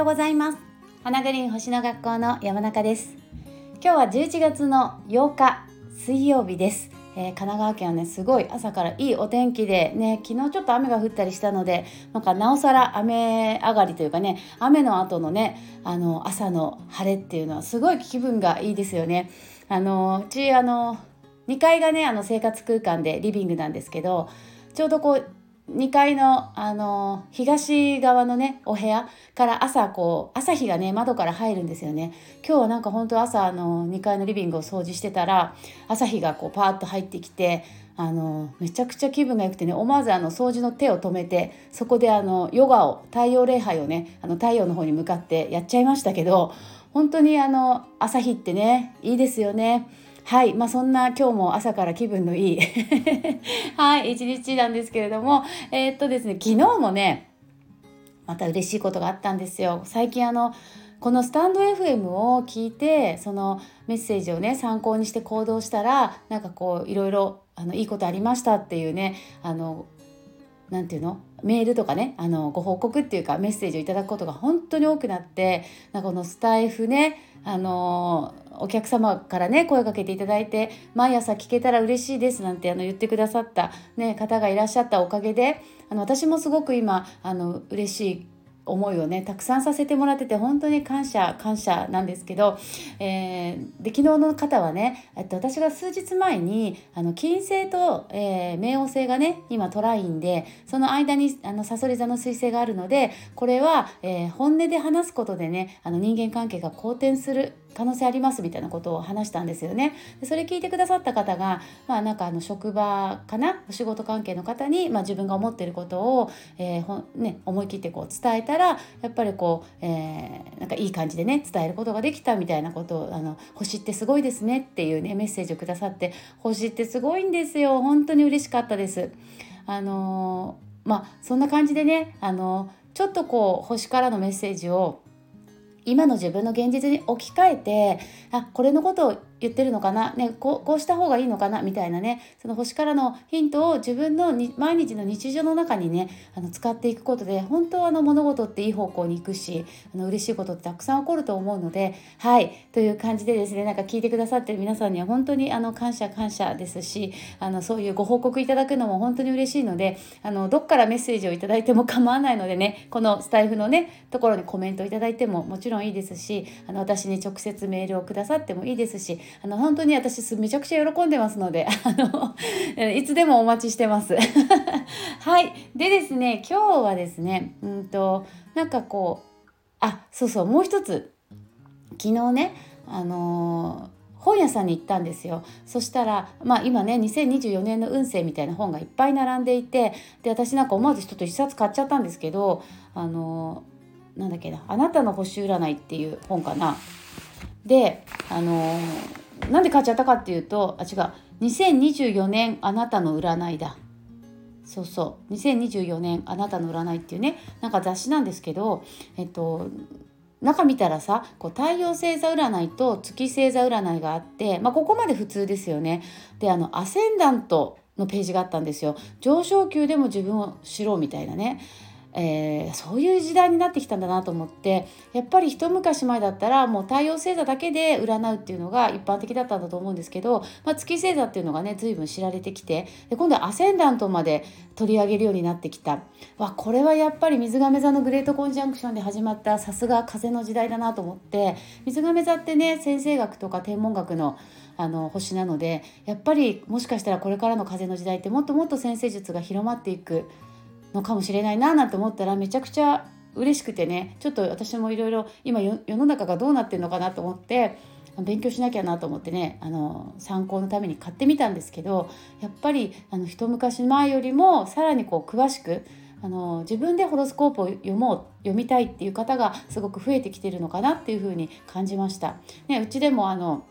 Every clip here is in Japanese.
ようございます。花グリーン星の学校の山中です。今日は11月の8日水曜日です、えー神奈川県はねすごい朝からいいお天気でね昨日ちょっと雨が降ったりしたのでなんかなおさら雨上がりというかね雨の後のねあの朝の晴れっていうのはすごい気分がいいですよね。あのうちあの2階がねあの生活空間でリビングなんですけどちょうどこう2階のあの東側のねお部屋から朝こう朝日がね窓から入るんですよね今日はなんか本当朝あの2階のリビングを掃除してたら朝日がこうパーッと入ってきてあのめちゃくちゃ気分が良くてね思わずあの掃除の手を止めてそこであのヨガを太陽礼拝をねあの太陽の方に向かってやっちゃいましたけど本当にあの朝日ってねいいですよね。はい、まあ、そんな今日も朝から気分のいい。はい一日なんですけれども。えーっとですね昨日もねまた嬉しいことがあったんですよ。最近あのこのスタンド FM を聞いてそのメッセージをね参考にして行動したらなんかこういろいろあのいいことありましたっていうねあのなんていうの？メールとかねあのご報告っていうかメッセージをいただくことが本当に多くなってなこのスタイフねあのお客様からね声かけていただいて毎朝聞けたら嬉しいですなんてあの言ってくださった、ね、方がいらっしゃったおかげであの私もすごく今あの嬉しい思いをねたくさんさせてもらってて本当に感謝感謝なんですけど、えーで昨日の方はね、と、私が数日前にあの金星と、えー冥王星がね今トラインでその間にあのさそり座の彗星があるのでこれは、えー本音で話すことでねあの人間関係が好転する可能性ありますみたいなことを話したんですよね。でそれ聞いてくださった方が、まあ、なんかあの職場かな？お仕事関係の方に、まあ、自分が思っていることを、えーほね、思い切ってこう伝えたらやっぱりこう、えーなんかいい感じでね伝えることができたみたいなことをあの「星ってすごいですね」っていうねメッセージをくださって「星ってすごいんですよ本当に嬉しかったです。あのーまあそんな感じでね、あのーちょっとこう星からのメッセージを今の自分の現実に置き換えてあこれのことを言ってるのかな、ね、こうこうした方がいいのかな？みたいなねその星からのヒントを自分のに毎日の日常の中にねあの使っていくことで本当はあの物事っていい方向に行くしあの嬉しいことってたくさん起こると思うのではいという感じでですねなんか聞いてくださってる皆さんには本当にあの感謝感謝ですしあのそういうご報告いただくのも本当に嬉しいのであのどっからメッセージをいただいても構わないのでねこのスタイフのねところにコメントいただいてももちろんいいですしあの私に直接メールをくださってもいいですしあの本当に私めちゃくちゃ喜んでますので あのいつでもお待ちしてます。はいでですね今日はですねうんとなんかこうあそうそうもう一つ昨日ねあのー本屋さんに行ったんですよそしたら、まあ、今ね2024年の運勢みたいな本がいっぱい並んでいてで私なんか思わずちょっと一冊買っちゃったんですけどあのなんだっけな「あなたの星占い」っていう本かな。であのーなんで買っちゃったかっていうとあ違う2024年あなたの占いだそうそう2024年あなたの占いっていうねなんか雑誌なんですけどえっと中見たらさこう太陽星座占いと月星座占いがあって、まあ、ここまで普通ですよね。であのアセンダントのページがあったんですよ。上昇級でも自分を知ろうみたいなね。えーそういう時代になってきたんだなと思ってやっぱり一昔前だったらもう太陽星座だけで占うっていうのが一般的だったんだと思うんですけど、まあ、月星座っていうのがね随分知られてきてで今度はアセンダントまで取り上げるようになってきた。わこれはやっぱり水亀座のグレートコンジャンクションで始まったさすが風の時代だなと思って水亀座ってね先生学とか天文学のあの星なのでやっぱりもしかしたらこれからの風の時代ってもっともっと先生術が広まっていくのかもしれないななんて思ったらめちゃくちゃ嬉しくてねちょっと私もいろいろ今よ世の中がどうなってるのかなと思って勉強しなきゃなと思ってねあの参考のために買ってみたんですけどやっぱりあの一昔前よりもさらにこう詳しくあの自分でホロスコープを読もう読みたいっていう方がすごく増えてきてるのかなっていうふうに感じました。ね、うちでもあの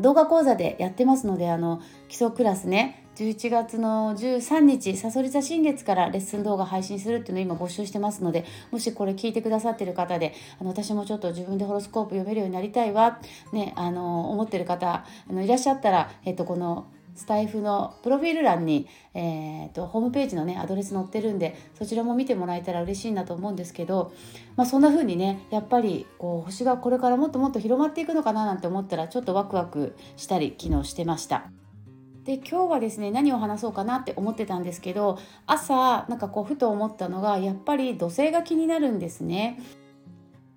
動画講座でやってますのであの基礎クラスね11月の13日さそり座新月からレッスン動画配信するっていうのを今募集してますのでもしこれ聞いてくださってる方であの私もちょっと自分でホロスコープ読めるようになりたいわ、ね、あの思ってる方あのいらっしゃったら、えっと、このスタイフのプロフィール欄に、えーと、ホームページのねアドレス載ってるんでそちらも見てもらえたら嬉しいなと思うんですけど、まあ、そんな風にねやっぱりこう星がこれからもっともっと広まっていくのかななんて思ったらちょっとワクワクしたり昨日してました。で今日はですね何を話そうかなって思ってたんですけど朝なんかこうふと思ったのがやっぱり土星が気になるんですね。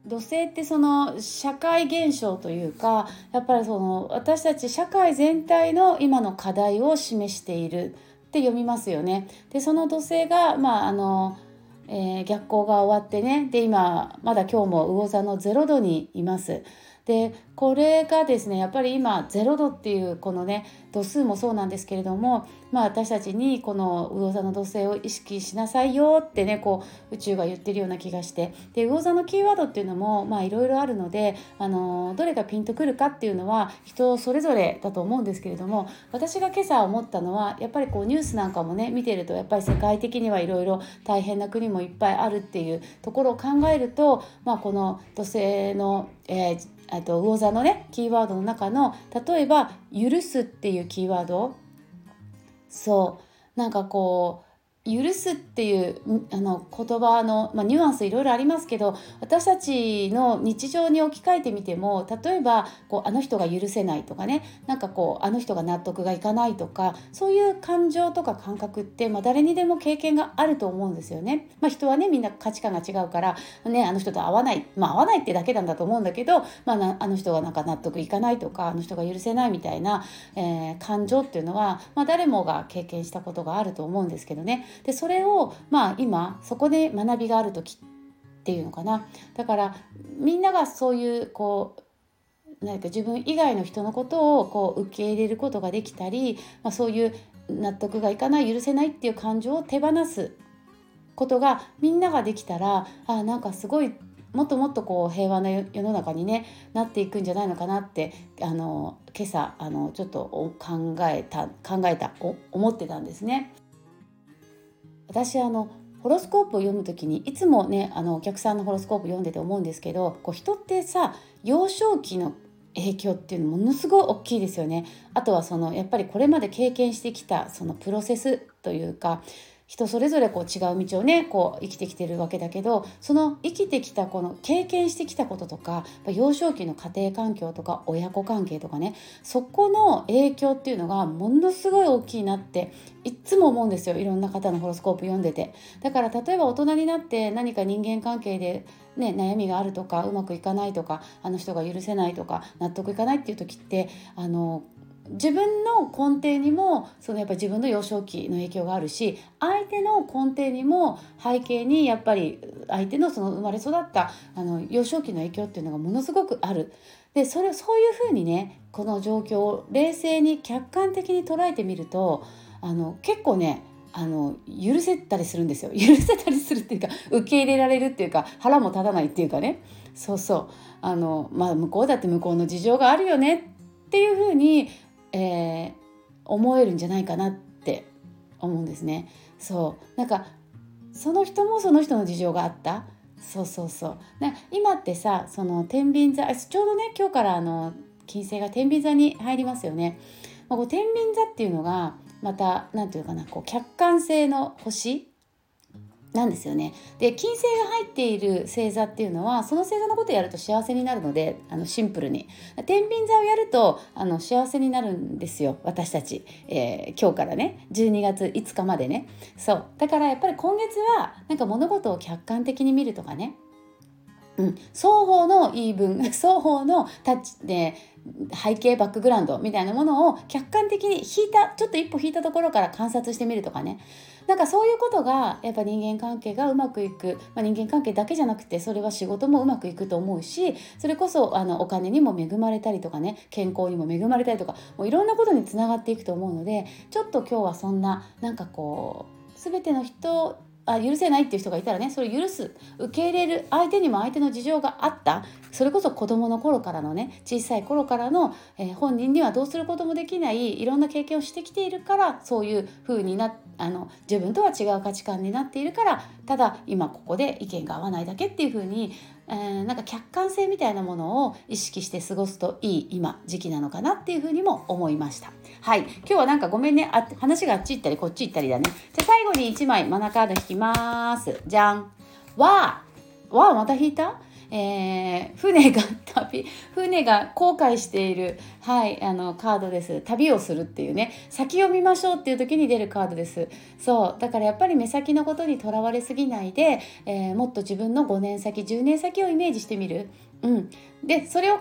土星ってその社会現象というかやっぱりその私たち社会全体の今の課題を示しているって読みますよね。でその土星がまああのえー、逆行が終わってねで今まだ今日も魚座の0度にいます。でこれがですねやっぱり今0度っていうこのね度数もそうなんですけれども、まあ、私たちにこの魚座の土星を意識しなさいよってねこう宇宙が言ってるような気がしてで魚座のキーワードっていうのもいろいろあるのであのどれがピンとくるかっていうのは人それぞれだと思うんですけれども私が今朝思ったのはやっぱりこうニュースなんかもね見てるとやっぱり世界的にはいろいろ大変な国もいっぱいあるっていうところを考えると、まあ、この土星の、えーあと魚座のねキーワードの中の例えば「許す」っていうキーワード？そう。なんかこう許すっていうあの言葉の、まあ、ニュアンスいろいろありますけど私たちの日常に置き換えてみても例えばこうあの人が許せないとかねなんかこうあの人が納得がいかないとかそういう感情とか感覚って、まあ、誰にでも経験があると思うんですよね。まあ、人はねみんな価値観が違うから、ね、あの人と合わない、まあ、合わないってだけなんだと思うんだけど、まあ、あの人がなんか納得いかないとかあの人が許せないみたいな、えー、感情っていうのは、まあ、誰もが経験したことがあると思うんですけどね。でそれをまあ今そこで学びがある時っていうのかなだからみんながそういうこう何か自分以外の人のことをこう受け入れることができたり、まあ、そういう納得がいかない許せないっていう感情を手放すことがみんなができたらあなんかすごいもっともっとこう平和な世の中に、ね、なっていくんじゃないのかなってあの今朝あのちょっと考えた考えた思ってたんですね。私あのホロスコープを読む時にいつもねあのお客さんのホロスコープ読んでて思うんですけどこう人ってさ幼少期の影響っていうのものすごい大きいですよね。あとはそのやっぱりこれまで経験してきたそのプロセスというか人それぞれこう違う道をねこう生きてきてるわけだけどその生きてきたこの経験してきたこととか幼少期の家庭環境とか親子関係とかねそこの影響っていうのがものすごい大きいなっていっつも思うんですよ。いろんな方のホロスコープ読んでて。だから例えば大人になって何か人間関係でね、悩みがあるとかうまくいかないとかあの人が許せないとか納得いかないっていう時ってあの自分の根底にもそのやっぱ自分の幼少期の影響があるし相手の根底にも背景にやっぱり相手のその生まれ育ったあの幼少期の影響っていうのがものすごくある。でそれそういうふうにねこの状況を冷静に客観的に捉えてみるとあの結構ねあの許せたりするんですよ。許せたりするっていうか受け入れられるっていうか腹も立たないっていうかね。そうそう。あのまあ向こうだって向こうの事情があるよねっていうふうにえー、思えるんじゃないかなって思うんですね。そうなんかその人もその人の事情があったそうそうそう今ってさその天秤座ちょうどね今日からあの金星が天秤座に入りますよね。まあ、こう天秤座っていうのがまた何て言うかなこう客観性の星なんですよね。で金星が入っている星座っていうのはその星座のことをやると幸せになるのであのシンプルに。天秤座をやるとあの幸せになるんですよ私たち、えー、今日からね。12月5日までね。そう。だからやっぱり今月はなんか物事を客観的に見るとかね。うん、双方の言い分 双方のタッチで背景バックグラウンドみたいなものを客観的に引いたちょっと一歩引いたところから観察してみるとかね。なんかそういうことがやっぱ人間関係がうまくいく、まあ、人間関係だけじゃなくてそれは仕事もうまくいくと思うしそれこそあのお金にも恵まれたりとかね健康にも恵まれたりとかもういろんなことにつながっていくと思うのでちょっと今日はそんななんかこう全ての人あ許せないっていう人がいたらねそれを許す受け入れる相手にも相手の事情があった。それこそ子どもの頃からのね小さい頃からの、えー、本人にはどうすることもできないいろんな経験をしてきているからそういう風になあの自分とは違う価値観になっているからただ今ここで意見が合わないだけっていう風に、えー、なんか客観性みたいなものを意識して過ごすといい今時期なのかなっていうふうにも思いました。はい。今日はなんかごめんね。あ話があっち行ったりこっち行ったりだね。じゃあ最後に1枚マナカード引きます。じゃん。わー。わーまた引いた？えー、船が旅船が航海している、はい、あのカードです。旅をするっていうね。先を見ましょうっていう時に出るカードです。そう。だからやっぱり目先のことにとらわれすぎないで、えー、もっと自分の5年先10年先をイメージしてみる、うん、でそれを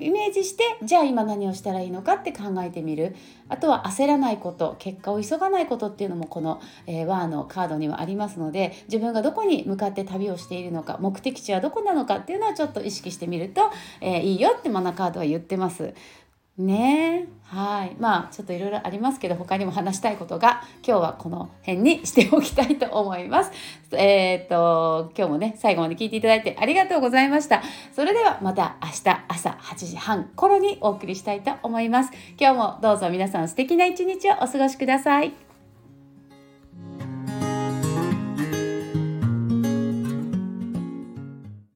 イメージしてじゃあ今何をしたらいいのかって考えてみるあとは焦らないこと結果を急がないことっていうのもこの、え、ワーのカードにはありますので自分がどこに向かって旅をしているのか目的地はどこなのかっていうのはちょっと意識してみると、えー、いいよってマナカードは言ってます。ねはいまあちょっといろいろありますけど他にも話したいことが今日はこの辺にしておきたいと思います。えっ、と今日もね最後まで聞いていただいてありがとうございました。それではまた明日朝8時半頃にお送りしたいと思います。今日もどうぞ皆さん素敵な一日をお過ごしください。